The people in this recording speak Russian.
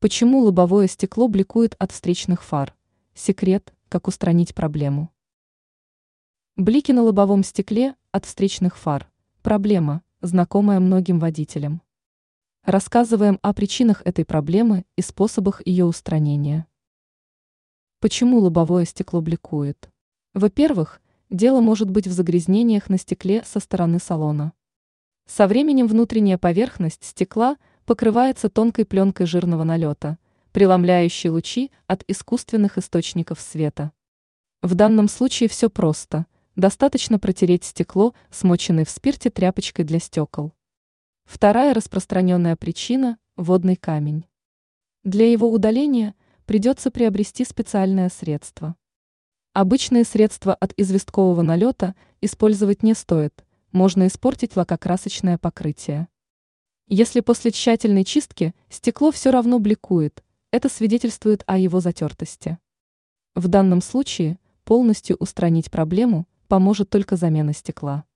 Почему лобовое стекло бликует от встречных фар? Секрет, как устранить проблему. Блики на лобовом стекле от встречных фар – проблема, знакомая многим водителям. Рассказываем о причинах этой проблемы и способах ее устранения. Почему лобовое стекло бликует? Во-первых, дело может быть в загрязнениях на стекле со стороны салона. Со временем внутренняя поверхность стекла – покрывается тонкой пленкой жирного налета, преломляющей лучи от искусственных источников света. В данном случае все просто. Достаточно протереть стекло, смоченной в спирте тряпочкой для стекол. Вторая распространенная причина – водный камень. Для его удаления придется приобрести специальное средство. Обычные средства от известкового налета использовать не стоит, можно испортить лакокрасочное покрытие. Если после тщательной чистки стекло все равно бликует, это свидетельствует о его затертости. В данном случае полностью устранить проблему поможет только замена стекла.